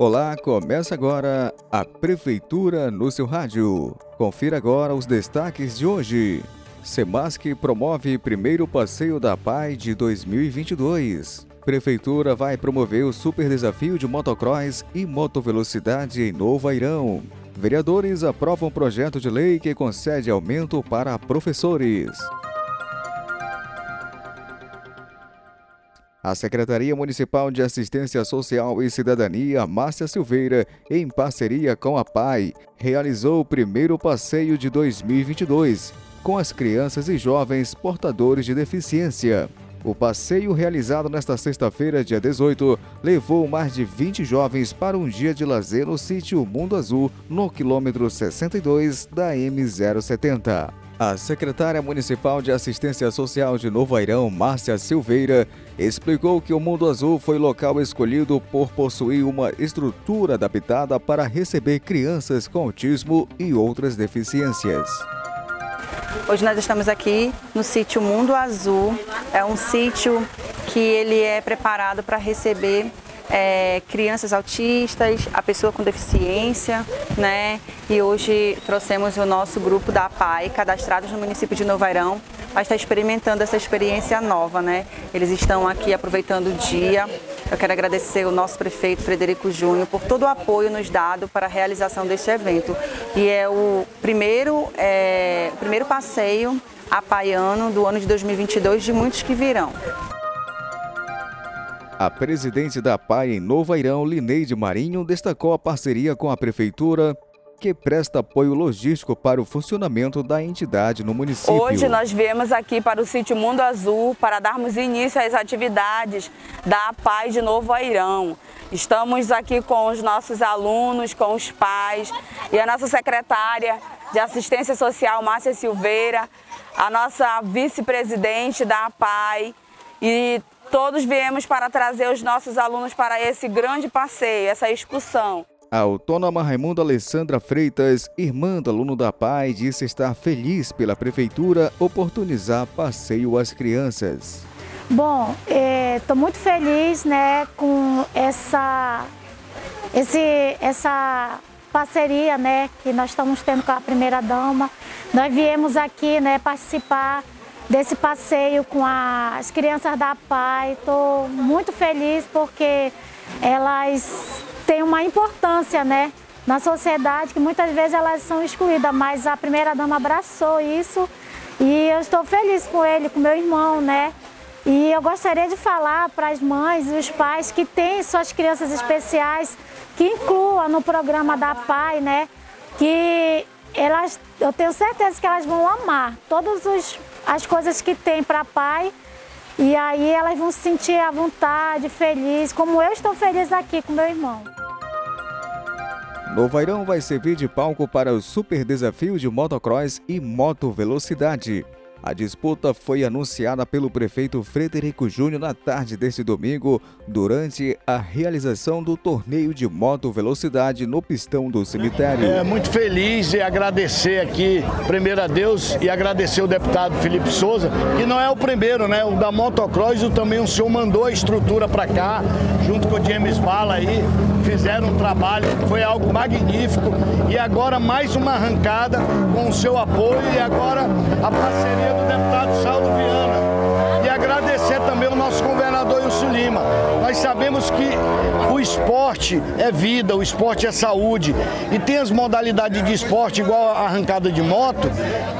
Olá, começa agora a Prefeitura no seu rádio. Confira agora os destaques de hoje. Semasc promove primeiro passeio da PAI de 2022. Prefeitura vai promover o super desafio de motocross e motovelocidade em Novo Airão. Vereadores aprovam projeto de lei que concede aumento para professores. A Secretaria Municipal de Assistência Social e Cidadania, Márcia Silveira, em parceria com a PAI, realizou o primeiro passeio de 2022 com as crianças e jovens portadores de deficiência. O passeio realizado nesta sexta-feira, dia 18, levou mais de 20 jovens para um dia de lazer no sítio Mundo Azul, no quilômetro 62 da M070. A secretária municipal de assistência social de Novo Airão, Márcia Silveira, explicou que o Mundo Azul foi local escolhido por possuir uma estrutura adaptada para receber crianças com autismo e outras deficiências. Hoje nós estamos aqui no sítio Mundo Azul. É um sítio que ele é preparado para receber é, crianças autistas, a pessoa com deficiência, né? E hoje trouxemos o nosso grupo da PAI, cadastrados no município de Novairão, para estar experimentando essa experiência nova, né? Eles estão aqui aproveitando o dia. Eu quero agradecer o nosso prefeito Frederico Júnior por todo o apoio nos dado para a realização deste evento. E é o primeiro, é, primeiro passeio apaiano do ano de 2022 de muitos que virão. A presidente da PAI em Novo Airão, Lineide Marinho, destacou a parceria com a Prefeitura, que presta apoio logístico para o funcionamento da entidade no município. Hoje nós viemos aqui para o sítio Mundo Azul para darmos início às atividades da PAI de Novo Airão. Estamos aqui com os nossos alunos, com os pais e a nossa secretária de Assistência Social, Márcia Silveira, a nossa vice-presidente da PAI e Todos viemos para trazer os nossos alunos para esse grande passeio, essa excursão. A autônoma Raimunda Alessandra Freitas, irmã do aluno da PAI, disse estar feliz pela prefeitura oportunizar passeio às crianças. Bom, estou é, muito feliz né, com essa, esse, essa parceria né, que nós estamos tendo com a primeira dama. Nós viemos aqui né, participar desse passeio com as crianças da PAI. Estou muito feliz porque elas têm uma importância né, na sociedade que muitas vezes elas são excluídas, mas a primeira dama abraçou isso e eu estou feliz com ele, com meu irmão, né? E eu gostaria de falar para as mães e os pais que têm suas crianças especiais, que incluam no programa da PAI, né? Que elas, eu tenho certeza que elas vão amar todos os as coisas que tem para pai. E aí elas vão se sentir à vontade, feliz, como eu estou feliz aqui com meu irmão. Novairão vai servir de palco para o super desafio de motocross e moto velocidade. A disputa foi anunciada pelo prefeito Frederico Júnior na tarde deste domingo, durante a realização do torneio de moto velocidade no pistão do cemitério. É muito feliz e agradecer aqui, primeiro a Deus, e agradecer o deputado Felipe Souza, que não é o primeiro, né? O da motocross, o também o senhor mandou a estrutura para cá, junto com o James Bala aí, fizeram um trabalho, foi algo magnífico. E agora mais uma arrancada com o seu apoio e agora a parceria do deputado Saulo Viana. E agradecer também o nosso governador Wilson Lima. Nós sabemos que o esporte é vida, o esporte é saúde. E tem as modalidades de esporte, igual a arrancada de moto,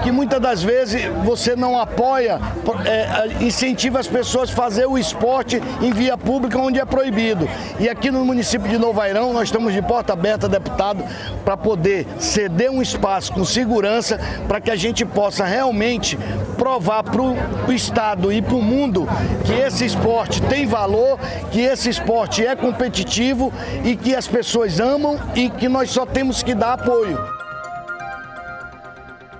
que muitas das vezes você não apoia, é, incentiva as pessoas a fazer o esporte em via pública onde é proibido. E aqui no município de Novairão, nós estamos de porta aberta, deputado, para poder ceder um espaço com segurança para que a gente possa realmente provar para o Estado e para o mundo que esse esporte tem valor, que esse esporte é competitivo e que as pessoas amam e que nós só temos que dar apoio.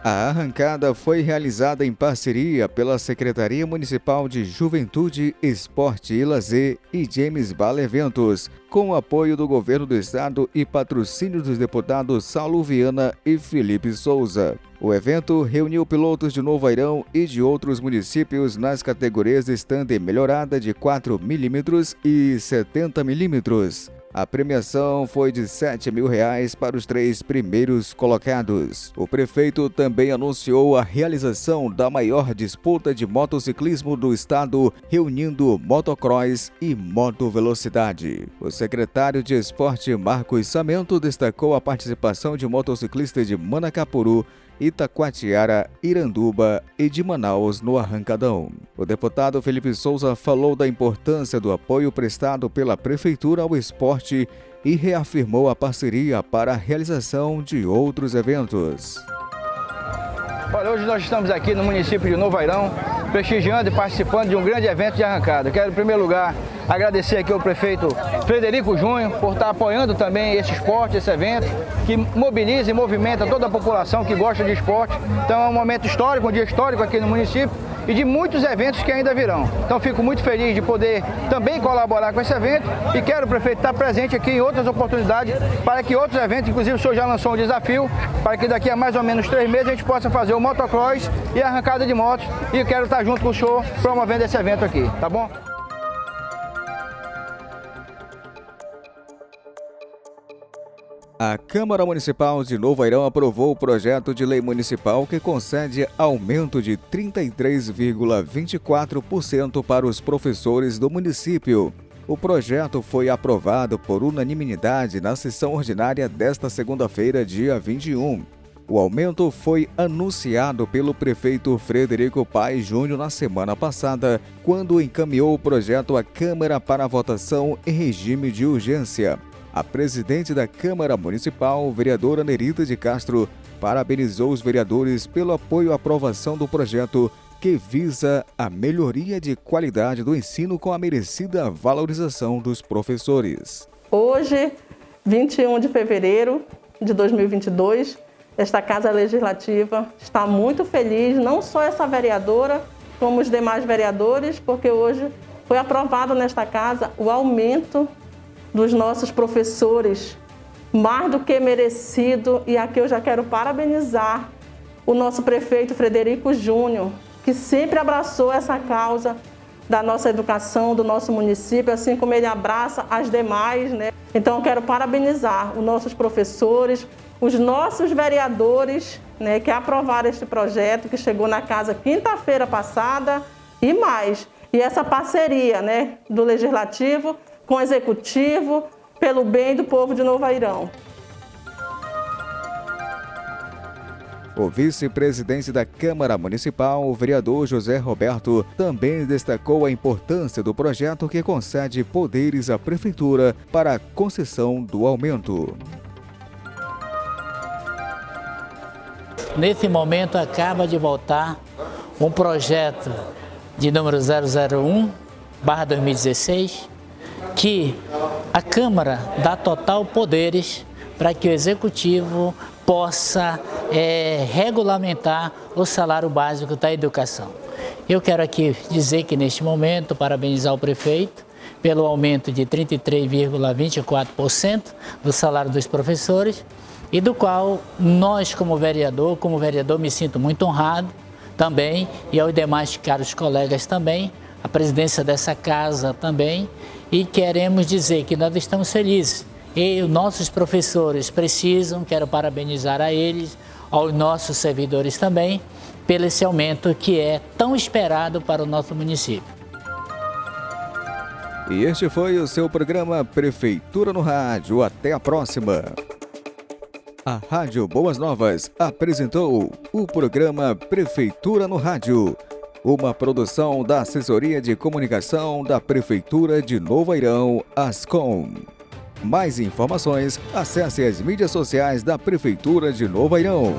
A arrancada foi realizada em parceria pela Secretaria Municipal de Juventude, Esporte e Lazer e James Bala Eventos, com o apoio do Governo do Estado e patrocínio dos deputados Saulo Viana e Felipe Souza. O evento reuniu pilotos de Novo Airão e de outros municípios nas categorias Standard melhorada de 4 mm e 70 mm. A premiação foi de 7 mil reais para os três primeiros colocados. O prefeito também anunciou a realização da maior disputa de motociclismo do estado, reunindo motocross e motovelocidade. O secretário de Esporte Marcos Samento destacou a participação de motociclistas de Manacapuru Itacoatiara, Iranduba e de Manaus no Arrancadão. O deputado Felipe Souza falou da importância do apoio prestado pela Prefeitura ao esporte e reafirmou a parceria para a realização de outros eventos. Olha, hoje nós estamos aqui no município de Novo Airão, prestigiando e participando de um grande evento de arrancada. Quero, em primeiro lugar, agradecer aqui ao prefeito Frederico Júnior por estar apoiando também esse esporte, esse evento, que mobiliza e movimenta toda a população que gosta de esporte. Então é um momento histórico, um dia histórico aqui no município e de muitos eventos que ainda virão. Então fico muito feliz de poder também colaborar com esse evento e quero, prefeito, estar presente aqui em outras oportunidades para que outros eventos, inclusive o senhor já lançou um desafio, para que daqui a mais ou menos três meses a gente possa fazer o motocross e a arrancada de motos e quero estar junto com o senhor promovendo esse evento aqui, tá bom? A Câmara Municipal de Novo Airão aprovou o projeto de lei municipal que concede aumento de 33,24% para os professores do município. O projeto foi aprovado por unanimidade na sessão ordinária desta segunda-feira, dia 21. O aumento foi anunciado pelo prefeito Frederico Paes Júnior na semana passada, quando encaminhou o projeto à Câmara para votação em regime de urgência. A presidente da Câmara Municipal, vereadora Nerita de Castro, parabenizou os vereadores pelo apoio à aprovação do projeto que visa a melhoria de qualidade do ensino com a merecida valorização dos professores. Hoje, 21 de fevereiro de 2022, esta Casa Legislativa está muito feliz, não só essa vereadora, como os demais vereadores, porque hoje foi aprovado nesta casa o aumento dos nossos professores, mais do que merecido, e aqui eu já quero parabenizar o nosso prefeito Frederico Júnior, que sempre abraçou essa causa da nossa educação, do nosso município, assim como ele abraça as demais, né? Então eu quero parabenizar os nossos professores, os nossos vereadores, né, que aprovaram este projeto que chegou na casa quinta-feira passada e mais. E essa parceria, né, do legislativo com o executivo, pelo bem do povo de Novo Airão. O vice-presidente da Câmara Municipal, o vereador José Roberto, também destacou a importância do projeto que concede poderes à Prefeitura para a concessão do aumento. Nesse momento acaba de voltar um projeto de número 001, barra 2016, que a Câmara dá total poderes para que o Executivo possa é, regulamentar o salário básico da educação. Eu quero aqui dizer que neste momento parabenizar o prefeito pelo aumento de 33,24% do salário dos professores e do qual nós como vereador, como vereador me sinto muito honrado também e aos demais caros colegas também, a presidência dessa casa também e queremos dizer que nós estamos felizes. E os nossos professores precisam, quero parabenizar a eles, aos nossos servidores também, pelo esse aumento que é tão esperado para o nosso município. E este foi o seu programa Prefeitura no Rádio. Até a próxima. A Rádio Boas Novas apresentou o programa Prefeitura no Rádio uma produção da Assessoria de Comunicação da Prefeitura de Novo Airão, Ascom. Mais informações, acesse as mídias sociais da Prefeitura de Novo Airão.